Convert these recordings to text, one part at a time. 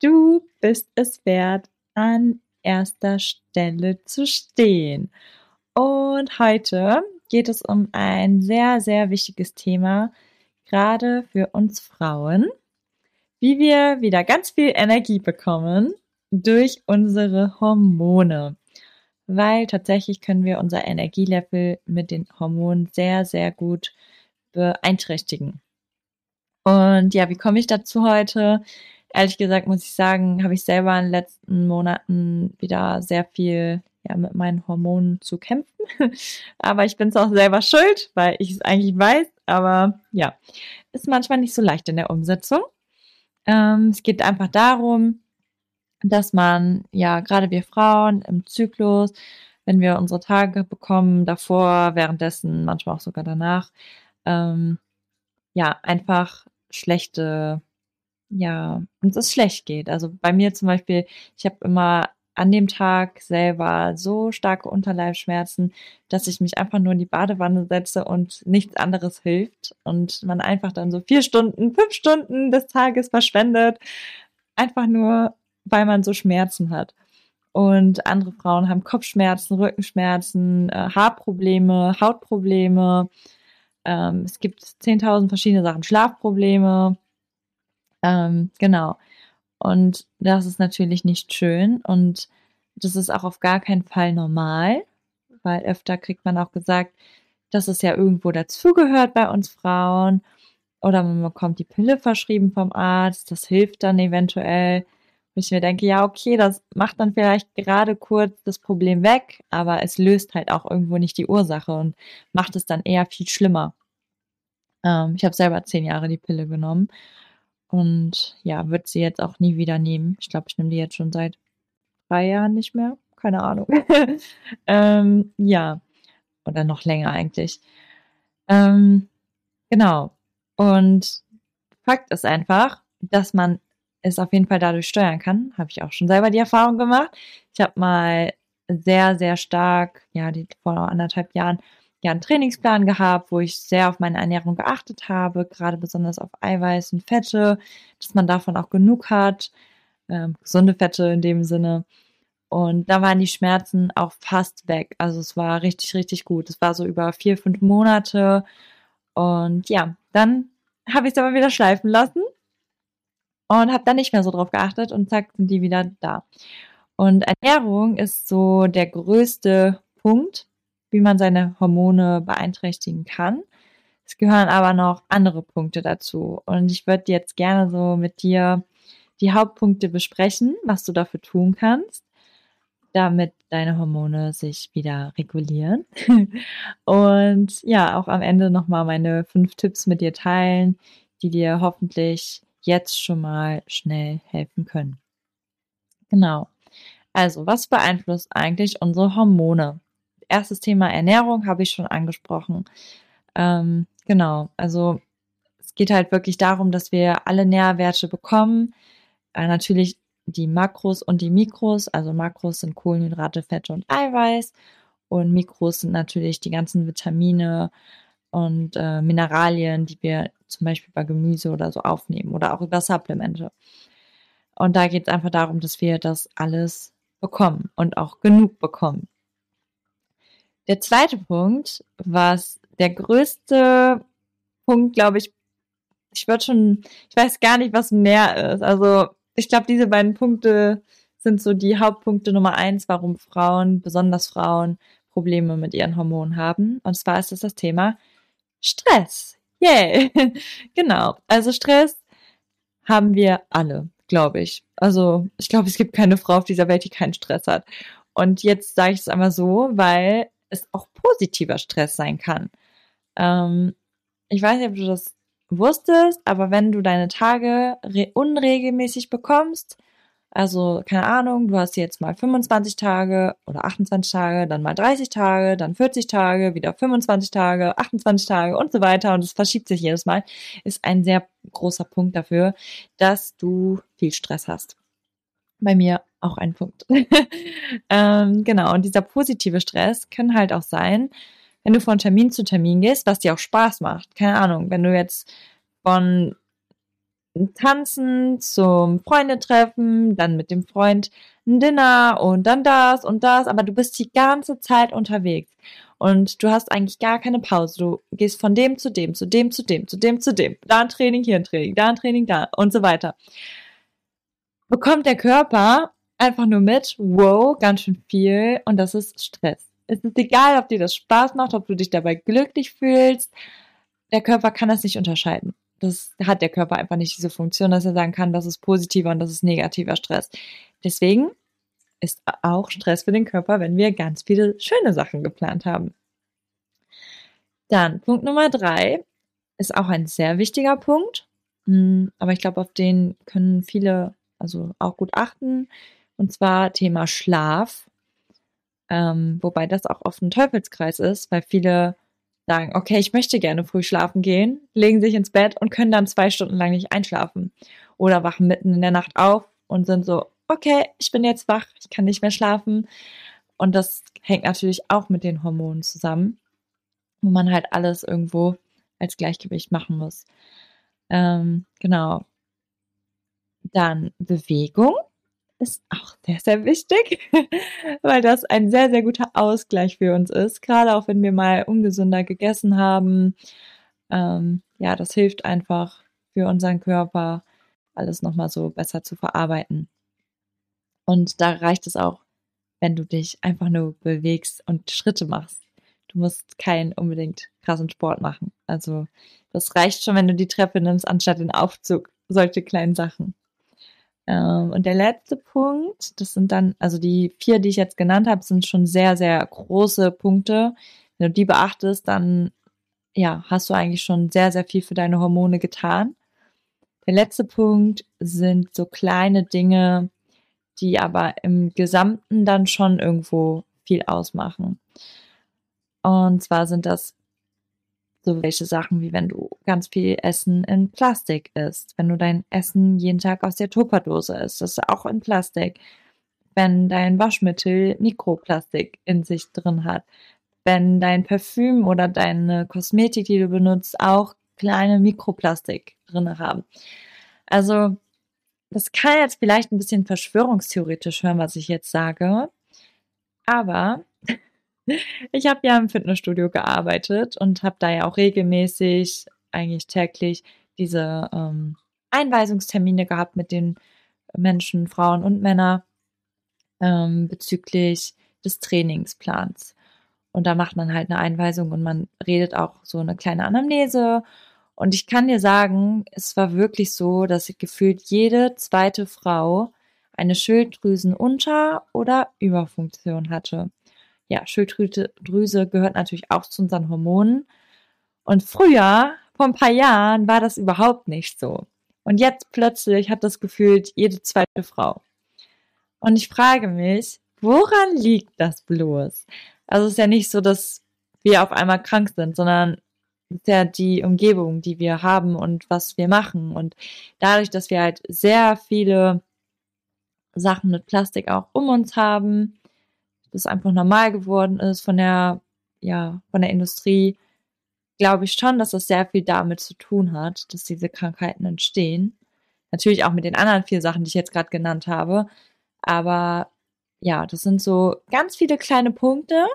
Du bist es wert, an erster Stelle zu stehen. Und heute geht es um ein sehr, sehr wichtiges Thema, gerade für uns Frauen, wie wir wieder ganz viel Energie bekommen durch unsere Hormone. Weil tatsächlich können wir unser Energielevel mit den Hormonen sehr, sehr gut beeinträchtigen. Und ja, wie komme ich dazu heute? Ehrlich gesagt muss ich sagen, habe ich selber in den letzten Monaten wieder sehr viel ja, mit meinen Hormonen zu kämpfen. aber ich bin es auch selber schuld, weil ich es eigentlich weiß. Aber ja, ist manchmal nicht so leicht in der Umsetzung. Ähm, es geht einfach darum, dass man, ja, gerade wir Frauen im Zyklus, wenn wir unsere Tage bekommen, davor, währenddessen, manchmal auch sogar danach, ähm, ja, einfach schlechte ja, uns es schlecht geht. Also bei mir zum Beispiel, ich habe immer an dem Tag selber so starke Unterleibschmerzen, dass ich mich einfach nur in die Badewanne setze und nichts anderes hilft und man einfach dann so vier Stunden, fünf Stunden des Tages verschwendet, einfach nur, weil man so Schmerzen hat. Und andere Frauen haben Kopfschmerzen, Rückenschmerzen, äh, Haarprobleme, Hautprobleme. Ähm, es gibt 10.000 verschiedene Sachen, Schlafprobleme. Ähm, genau. Und das ist natürlich nicht schön und das ist auch auf gar keinen Fall normal, weil öfter kriegt man auch gesagt, dass es ja irgendwo dazugehört bei uns Frauen oder man bekommt die Pille verschrieben vom Arzt, das hilft dann eventuell. Und ich mir denke, ja, okay, das macht dann vielleicht gerade kurz das Problem weg, aber es löst halt auch irgendwo nicht die Ursache und macht es dann eher viel schlimmer. Ähm, ich habe selber zehn Jahre die Pille genommen und ja, wird sie jetzt auch nie wieder nehmen. Ich glaube, ich nehme die jetzt schon seit drei Jahren nicht mehr. Keine Ahnung. ähm, ja. Oder noch länger eigentlich. Ähm, genau. Und Fakt ist einfach, dass man es auf jeden Fall dadurch steuern kann. Habe ich auch schon selber die Erfahrung gemacht. Ich habe mal sehr, sehr stark, ja, die, vor anderthalb Jahren ja einen Trainingsplan gehabt, wo ich sehr auf meine Ernährung geachtet habe, gerade besonders auf Eiweiß und Fette, dass man davon auch genug hat, ähm, gesunde Fette in dem Sinne. Und da waren die Schmerzen auch fast weg. Also es war richtig, richtig gut. Es war so über vier, fünf Monate. Und ja, dann habe ich es aber wieder schleifen lassen und habe dann nicht mehr so drauf geachtet und zack, sind die wieder da. Und Ernährung ist so der größte Punkt, wie man seine Hormone beeinträchtigen kann. Es gehören aber noch andere Punkte dazu. Und ich würde jetzt gerne so mit dir die Hauptpunkte besprechen, was du dafür tun kannst, damit deine Hormone sich wieder regulieren. Und ja, auch am Ende nochmal meine fünf Tipps mit dir teilen, die dir hoffentlich jetzt schon mal schnell helfen können. Genau. Also, was beeinflusst eigentlich unsere Hormone? Erstes Thema Ernährung habe ich schon angesprochen. Ähm, genau, also es geht halt wirklich darum, dass wir alle Nährwerte bekommen. Äh, natürlich die Makros und die Mikros. Also Makros sind Kohlenhydrate, Fette und Eiweiß. Und Mikros sind natürlich die ganzen Vitamine und äh, Mineralien, die wir zum Beispiel bei Gemüse oder so aufnehmen oder auch über Supplemente. Und da geht es einfach darum, dass wir das alles bekommen und auch genug bekommen. Der zweite Punkt, was der größte Punkt, glaube ich, ich würde schon, ich weiß gar nicht, was mehr ist. Also ich glaube, diese beiden Punkte sind so die Hauptpunkte Nummer eins, warum Frauen, besonders Frauen, Probleme mit ihren Hormonen haben. Und zwar ist es das Thema Stress. Yay! genau. Also Stress haben wir alle, glaube ich. Also ich glaube, es gibt keine Frau auf dieser Welt, die keinen Stress hat. Und jetzt sage ich es einmal so, weil es auch positiver Stress sein kann. Ähm, ich weiß nicht, ob du das wusstest, aber wenn du deine Tage unregelmäßig bekommst, also keine Ahnung, du hast jetzt mal 25 Tage oder 28 Tage, dann mal 30 Tage, dann 40 Tage, wieder 25 Tage, 28 Tage und so weiter und es verschiebt sich jedes Mal, ist ein sehr großer Punkt dafür, dass du viel Stress hast. Bei mir auch ein Punkt. ähm, genau, und dieser positive Stress kann halt auch sein, wenn du von Termin zu Termin gehst, was dir auch Spaß macht. Keine Ahnung, wenn du jetzt von Tanzen zum Freundetreffen, dann mit dem Freund ein Dinner und dann das und das, aber du bist die ganze Zeit unterwegs und du hast eigentlich gar keine Pause. Du gehst von dem zu dem, zu dem zu dem, zu dem zu dem, da ein Training, hier ein Training, da ein Training, da und so weiter. Bekommt der Körper einfach nur mit, wow, ganz schön viel und das ist Stress. Es ist egal, ob dir das Spaß macht, ob du dich dabei glücklich fühlst. Der Körper kann das nicht unterscheiden. Das hat der Körper einfach nicht diese Funktion, dass er sagen kann, das ist positiver und das ist negativer Stress. Deswegen ist auch Stress für den Körper, wenn wir ganz viele schöne Sachen geplant haben. Dann Punkt Nummer drei ist auch ein sehr wichtiger Punkt, hm, aber ich glaube, auf den können viele also auch gut achten. Und zwar Thema Schlaf. Ähm, wobei das auch oft ein Teufelskreis ist, weil viele sagen, okay, ich möchte gerne früh schlafen gehen, legen sich ins Bett und können dann zwei Stunden lang nicht einschlafen. Oder wachen mitten in der Nacht auf und sind so, okay, ich bin jetzt wach, ich kann nicht mehr schlafen. Und das hängt natürlich auch mit den Hormonen zusammen, wo man halt alles irgendwo als Gleichgewicht machen muss. Ähm, genau. Dann Bewegung ist auch sehr, sehr wichtig, weil das ein sehr, sehr guter Ausgleich für uns ist. Gerade auch wenn wir mal ungesünder gegessen haben. Ähm, ja, das hilft einfach für unseren Körper, alles nochmal so besser zu verarbeiten. Und da reicht es auch, wenn du dich einfach nur bewegst und Schritte machst. Du musst keinen unbedingt krassen Sport machen. Also das reicht schon, wenn du die Treppe nimmst, anstatt den Aufzug. Solche kleinen Sachen. Ähm, und der letzte Punkt, das sind dann, also die vier, die ich jetzt genannt habe, sind schon sehr, sehr große Punkte. Wenn du die beachtest, dann ja, hast du eigentlich schon sehr, sehr viel für deine Hormone getan. Der letzte Punkt sind so kleine Dinge, die aber im Gesamten dann schon irgendwo viel ausmachen. Und zwar sind das so welche Sachen wie wenn du ganz viel Essen in Plastik isst, wenn du dein Essen jeden Tag aus der Tupperdose isst, das ist auch in Plastik. Wenn dein Waschmittel Mikroplastik in sich drin hat, wenn dein Parfüm oder deine Kosmetik, die du benutzt, auch kleine Mikroplastik drin haben. Also, das kann jetzt vielleicht ein bisschen verschwörungstheoretisch hören, was ich jetzt sage, aber ich habe ja im Fitnessstudio gearbeitet und habe da ja auch regelmäßig, eigentlich täglich, diese ähm, Einweisungstermine gehabt mit den Menschen, Frauen und Männern ähm, bezüglich des Trainingsplans. Und da macht man halt eine Einweisung und man redet auch so eine kleine Anamnese. Und ich kann dir sagen, es war wirklich so, dass gefühlt jede zweite Frau eine Schilddrüsenunter- oder Überfunktion hatte ja, Schilddrüse gehört natürlich auch zu unseren Hormonen. Und früher, vor ein paar Jahren, war das überhaupt nicht so. Und jetzt plötzlich hat das gefühlt jede zweite Frau. Und ich frage mich, woran liegt das bloß? Also es ist ja nicht so, dass wir auf einmal krank sind, sondern es ist ja die Umgebung, die wir haben und was wir machen. Und dadurch, dass wir halt sehr viele Sachen mit Plastik auch um uns haben, das einfach normal geworden ist von der, ja, von der Industrie, glaube ich schon, dass das sehr viel damit zu tun hat, dass diese Krankheiten entstehen. Natürlich auch mit den anderen vier Sachen, die ich jetzt gerade genannt habe. Aber ja, das sind so ganz viele kleine Punkte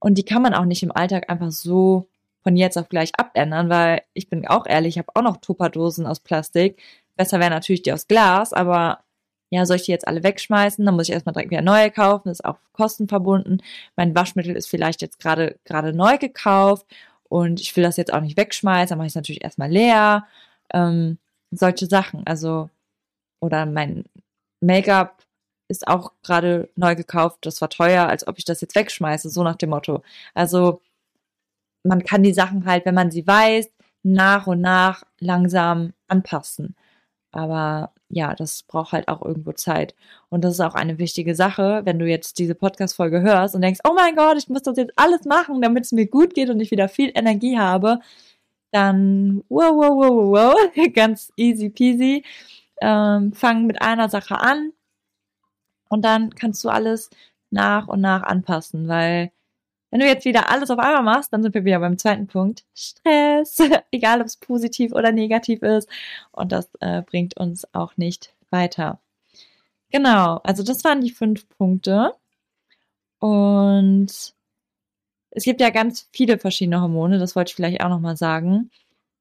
und die kann man auch nicht im Alltag einfach so von jetzt auf gleich abändern, weil ich bin auch ehrlich, ich habe auch noch Tupperdosen aus Plastik. Besser wäre natürlich die aus Glas, aber ja, soll ich die jetzt alle wegschmeißen? Dann muss ich erstmal direkt wieder neue kaufen. Das ist auch kostenverbunden. Mein Waschmittel ist vielleicht jetzt gerade gerade neu gekauft und ich will das jetzt auch nicht wegschmeißen. Dann mache ich es natürlich erstmal leer. Ähm, solche Sachen. Also, oder mein Make-up ist auch gerade neu gekauft. Das war teuer, als ob ich das jetzt wegschmeiße. So nach dem Motto. Also, man kann die Sachen halt, wenn man sie weiß, nach und nach langsam anpassen. Aber ja, das braucht halt auch irgendwo Zeit. Und das ist auch eine wichtige Sache, wenn du jetzt diese Podcast-Folge hörst und denkst, oh mein Gott, ich muss das jetzt alles machen, damit es mir gut geht und ich wieder viel Energie habe, dann wow, wow, wow, wow, ganz easy peasy. Ähm, fang mit einer Sache an und dann kannst du alles nach und nach anpassen, weil wenn du jetzt wieder alles auf einmal machst, dann sind wir wieder beim zweiten Punkt. Stress, egal ob es positiv oder negativ ist. Und das äh, bringt uns auch nicht weiter. Genau, also das waren die fünf Punkte. Und es gibt ja ganz viele verschiedene Hormone, das wollte ich vielleicht auch nochmal sagen,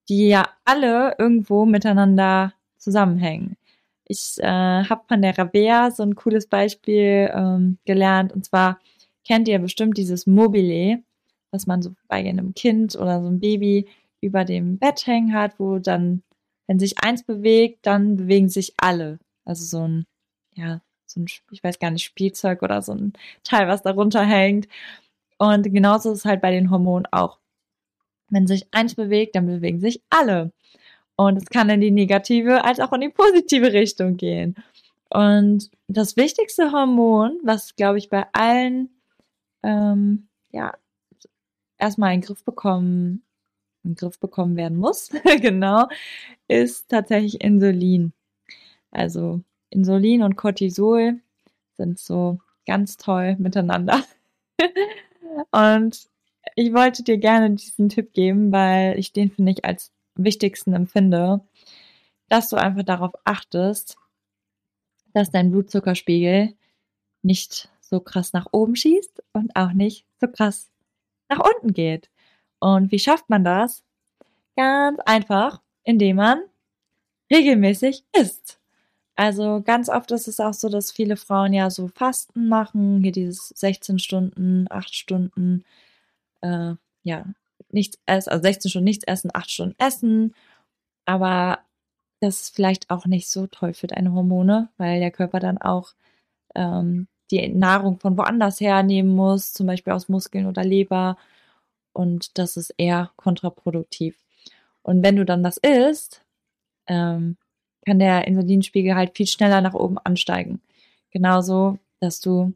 die ja alle irgendwo miteinander zusammenhängen. Ich äh, habe von der Rabea so ein cooles Beispiel ähm, gelernt, und zwar kennt ihr bestimmt dieses Mobile, was man so bei einem Kind oder so einem Baby über dem Bett hängen hat, wo dann, wenn sich eins bewegt, dann bewegen sich alle. Also so ein, ja, so ein, ich weiß gar nicht, Spielzeug oder so ein Teil, was darunter hängt. Und genauso ist es halt bei den Hormonen auch. Wenn sich eins bewegt, dann bewegen sich alle. Und es kann in die negative als auch in die positive Richtung gehen. Und das wichtigste Hormon, was, glaube ich, bei allen ähm, ja, erstmal in den Griff bekommen, in den Griff bekommen werden muss, genau, ist tatsächlich Insulin. Also Insulin und Cortisol sind so ganz toll miteinander. und ich wollte dir gerne diesen Tipp geben, weil ich den finde ich als wichtigsten empfinde, dass du einfach darauf achtest, dass dein Blutzuckerspiegel nicht so krass nach oben schießt und auch nicht so krass nach unten geht. Und wie schafft man das? Ganz einfach, indem man regelmäßig isst. Also ganz oft ist es auch so, dass viele Frauen ja so Fasten machen, hier dieses 16 Stunden, 8 Stunden, äh, ja, nichts essen, also 16 Stunden nichts essen, 8 Stunden essen. Aber das ist vielleicht auch nicht so toll für deine Hormone, weil der Körper dann auch ähm, die Nahrung von woanders hernehmen muss, zum Beispiel aus Muskeln oder Leber. Und das ist eher kontraproduktiv. Und wenn du dann das isst, ähm, kann der Insulinspiegel halt viel schneller nach oben ansteigen. Genauso, dass du,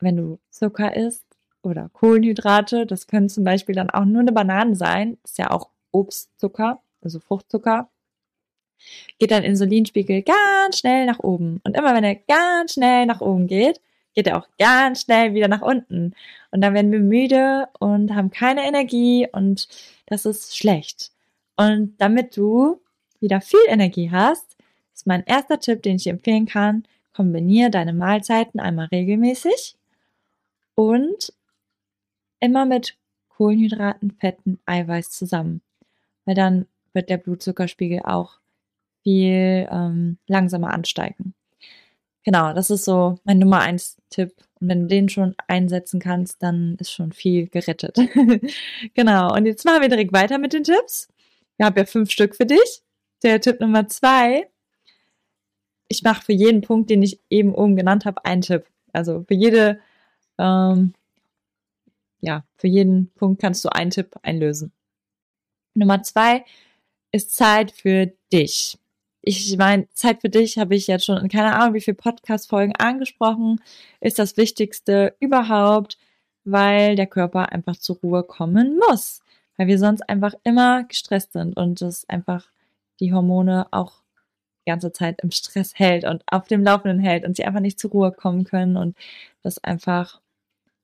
wenn du Zucker isst oder Kohlenhydrate, das können zum Beispiel dann auch nur eine Banane sein, ist ja auch Obstzucker, also Fruchtzucker, geht dein Insulinspiegel ganz schnell nach oben. Und immer wenn er ganz schnell nach oben geht, geht er auch ganz schnell wieder nach unten. Und dann werden wir müde und haben keine Energie und das ist schlecht. Und damit du wieder viel Energie hast, ist mein erster Tipp, den ich dir empfehlen kann, kombiniere deine Mahlzeiten einmal regelmäßig und immer mit Kohlenhydraten, Fetten, Eiweiß zusammen. Weil dann wird der Blutzuckerspiegel auch viel ähm, langsamer ansteigen. Genau, das ist so mein Nummer eins Tipp. Und wenn du den schon einsetzen kannst, dann ist schon viel gerettet. genau. Und jetzt machen wir direkt weiter mit den Tipps. Ich habe ja fünf Stück für dich. Der Tipp Nummer zwei. Ich mache für jeden Punkt, den ich eben oben genannt habe, einen Tipp. Also für jede, ähm, ja, für jeden Punkt kannst du einen Tipp einlösen. Nummer zwei ist Zeit für dich ich meine, Zeit für dich habe ich jetzt schon in keine Ahnung wie viele Podcast-Folgen angesprochen, ist das Wichtigste überhaupt, weil der Körper einfach zur Ruhe kommen muss. Weil wir sonst einfach immer gestresst sind und das einfach die Hormone auch die ganze Zeit im Stress hält und auf dem Laufenden hält und sie einfach nicht zur Ruhe kommen können und das einfach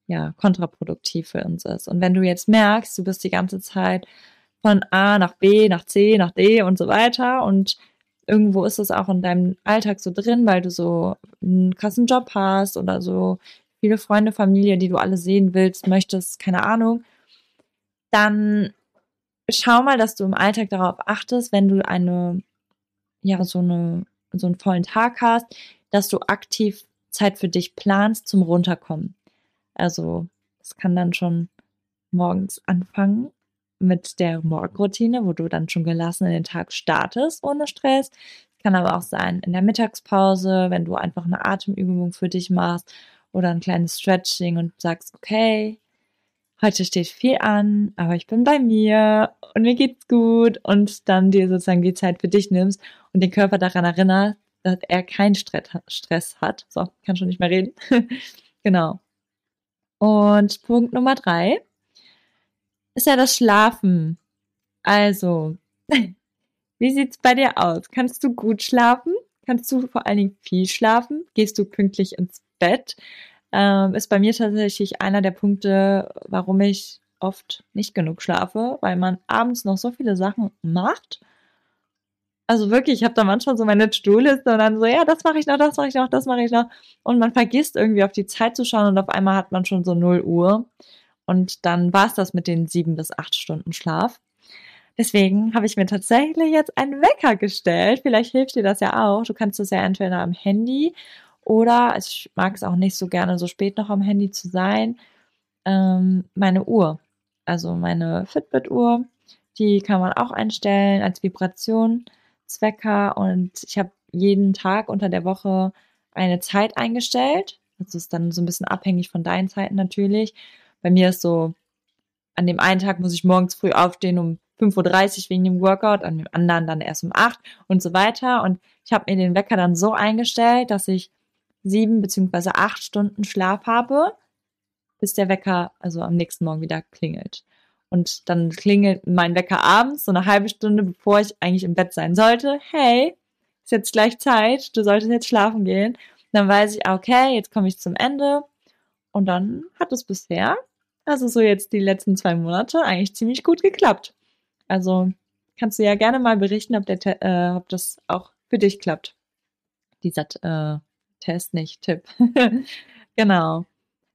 ja kontraproduktiv für uns ist. Und wenn du jetzt merkst, du bist die ganze Zeit von A nach B, nach C, nach D und so weiter und irgendwo ist es auch in deinem Alltag so drin, weil du so einen krassen Job hast oder so viele Freunde, Familie, die du alle sehen willst, möchtest, keine Ahnung, dann schau mal, dass du im Alltag darauf achtest, wenn du eine ja so eine so einen vollen Tag hast, dass du aktiv Zeit für dich planst zum Runterkommen. Also es kann dann schon morgens anfangen mit der Morgenroutine, wo du dann schon gelassen in den Tag startest ohne Stress. Kann aber auch sein in der Mittagspause, wenn du einfach eine Atemübung für dich machst oder ein kleines Stretching und sagst, okay, heute steht viel an, aber ich bin bei mir und mir geht's gut und dann dir sozusagen die Zeit für dich nimmst und den Körper daran erinnerst, dass er keinen Stress hat. So, kann schon nicht mehr reden. genau. Und Punkt Nummer drei ist ja das Schlafen. Also, wie sieht's bei dir aus? Kannst du gut schlafen? Kannst du vor allen Dingen viel schlafen? Gehst du pünktlich ins Bett? Ähm, ist bei mir tatsächlich einer der Punkte, warum ich oft nicht genug schlafe, weil man abends noch so viele Sachen macht. Also wirklich, ich habe da manchmal so meine To-Do-Liste und dann so, ja, das mache ich noch, das mache ich noch, das mache ich noch. Und man vergisst irgendwie auf die Zeit zu schauen und auf einmal hat man schon so 0 Uhr. Und dann war es das mit den sieben bis acht Stunden Schlaf. Deswegen habe ich mir tatsächlich jetzt einen Wecker gestellt. Vielleicht hilft dir das ja auch. Du kannst das ja entweder am Handy oder, ich mag es auch nicht so gerne, so spät noch am Handy zu sein, ähm, meine Uhr. Also meine Fitbit-Uhr. Die kann man auch einstellen als Vibrationswecker. Und ich habe jeden Tag unter der Woche eine Zeit eingestellt. Das ist dann so ein bisschen abhängig von deinen Zeiten natürlich. Bei mir ist so, an dem einen Tag muss ich morgens früh aufstehen um 5.30 Uhr wegen dem Workout, an dem anderen dann erst um 8 und so weiter. Und ich habe mir den Wecker dann so eingestellt, dass ich sieben beziehungsweise acht Stunden Schlaf habe, bis der Wecker also am nächsten Morgen wieder klingelt. Und dann klingelt mein Wecker abends, so eine halbe Stunde, bevor ich eigentlich im Bett sein sollte. Hey, ist jetzt gleich Zeit, du solltest jetzt schlafen gehen. Und dann weiß ich, okay, jetzt komme ich zum Ende. Und dann hat es bisher, also so jetzt die letzten zwei Monate, eigentlich ziemlich gut geklappt. Also kannst du ja gerne mal berichten, ob, der, äh, ob das auch für dich klappt. Dieser äh, Test, nicht Tipp. genau.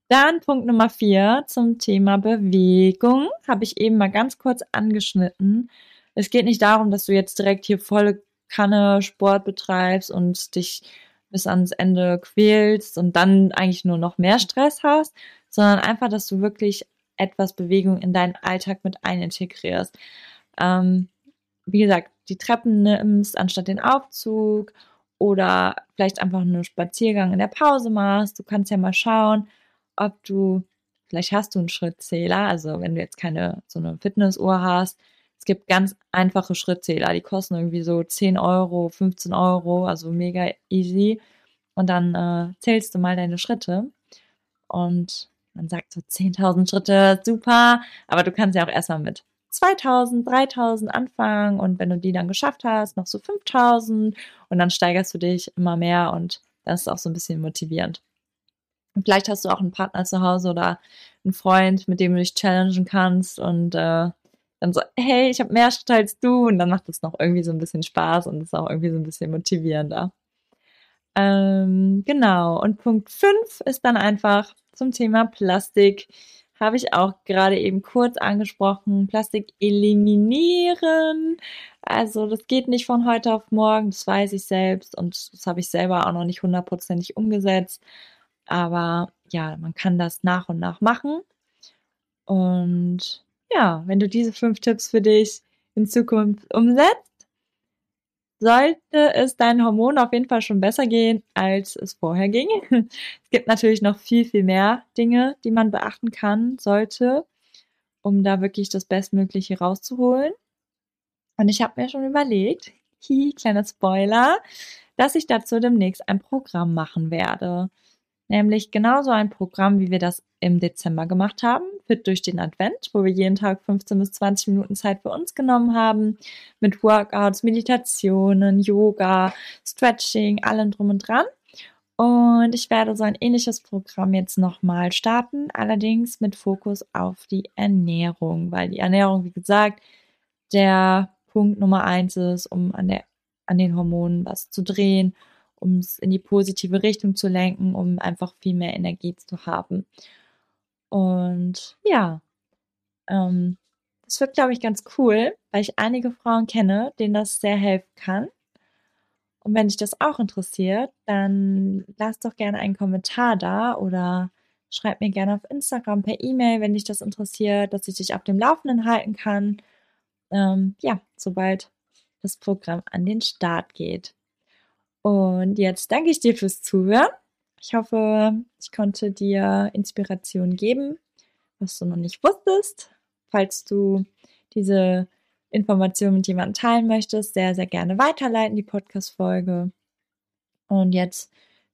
Dann Punkt Nummer vier zum Thema Bewegung. Habe ich eben mal ganz kurz angeschnitten. Es geht nicht darum, dass du jetzt direkt hier volle Kanne Sport betreibst und dich bis ans Ende quälst und dann eigentlich nur noch mehr Stress hast, sondern einfach, dass du wirklich etwas Bewegung in deinen Alltag mit einintegrierst. Ähm, wie gesagt, die Treppen nimmst anstatt den Aufzug oder vielleicht einfach einen Spaziergang in der Pause machst. Du kannst ja mal schauen, ob du, vielleicht hast du einen Schrittzähler, also wenn du jetzt keine so eine Fitnessuhr hast. Es gibt ganz einfache Schrittzähler, die kosten irgendwie so 10 Euro, 15 Euro, also mega easy. Und dann äh, zählst du mal deine Schritte und man sagt so 10.000 Schritte, super, aber du kannst ja auch erstmal mit 2000, 3000 anfangen. Und wenn du die dann geschafft hast, noch so 5000 und dann steigerst du dich immer mehr. Und das ist auch so ein bisschen motivierend. Und vielleicht hast du auch einen Partner zu Hause oder einen Freund, mit dem du dich challengen kannst. Und äh, dann so, hey, ich habe mehr Schritte als du. Und dann macht es noch irgendwie so ein bisschen Spaß. Und ist auch irgendwie so ein bisschen motivierender. Ähm, genau, und Punkt 5 ist dann einfach zum Thema Plastik habe ich auch gerade eben kurz angesprochen. Plastik eliminieren. Also das geht nicht von heute auf morgen, das weiß ich selbst und das habe ich selber auch noch nicht hundertprozentig umgesetzt. Aber ja, man kann das nach und nach machen. Und ja, wenn du diese fünf Tipps für dich in Zukunft umsetzt, sollte es deinen Hormonen auf jeden Fall schon besser gehen, als es vorher ging. Es gibt natürlich noch viel, viel mehr Dinge, die man beachten kann, sollte, um da wirklich das Bestmögliche rauszuholen. Und ich habe mir schon überlegt, hi, kleiner Spoiler, dass ich dazu demnächst ein Programm machen werde. Nämlich genauso ein Programm, wie wir das im Dezember gemacht haben, Fit durch den Advent, wo wir jeden Tag 15 bis 20 Minuten Zeit für uns genommen haben, mit Workouts, Meditationen, Yoga, Stretching, allem drum und dran. Und ich werde so ein ähnliches Programm jetzt nochmal starten, allerdings mit Fokus auf die Ernährung, weil die Ernährung, wie gesagt, der Punkt Nummer eins ist, um an, der, an den Hormonen was zu drehen um es in die positive Richtung zu lenken, um einfach viel mehr Energie zu haben. Und ja, ähm, das wird, glaube ich, ganz cool, weil ich einige Frauen kenne, denen das sehr helfen kann. Und wenn dich das auch interessiert, dann lass doch gerne einen Kommentar da oder schreib mir gerne auf Instagram per E-Mail, wenn dich das interessiert, dass ich dich auf dem Laufenden halten kann. Ähm, ja, sobald das Programm an den Start geht. Und jetzt danke ich dir fürs Zuhören. Ich hoffe, ich konnte dir Inspiration geben, was du noch nicht wusstest. Falls du diese Informationen mit jemandem teilen möchtest, sehr, sehr gerne weiterleiten, die Podcast-Folge. Und jetzt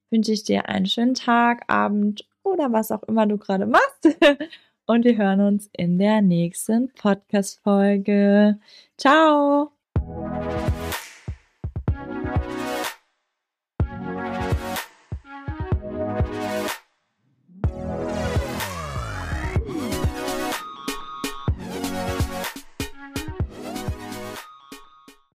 wünsche ich dir einen schönen Tag, Abend oder was auch immer du gerade machst. Und wir hören uns in der nächsten Podcast-Folge. Ciao!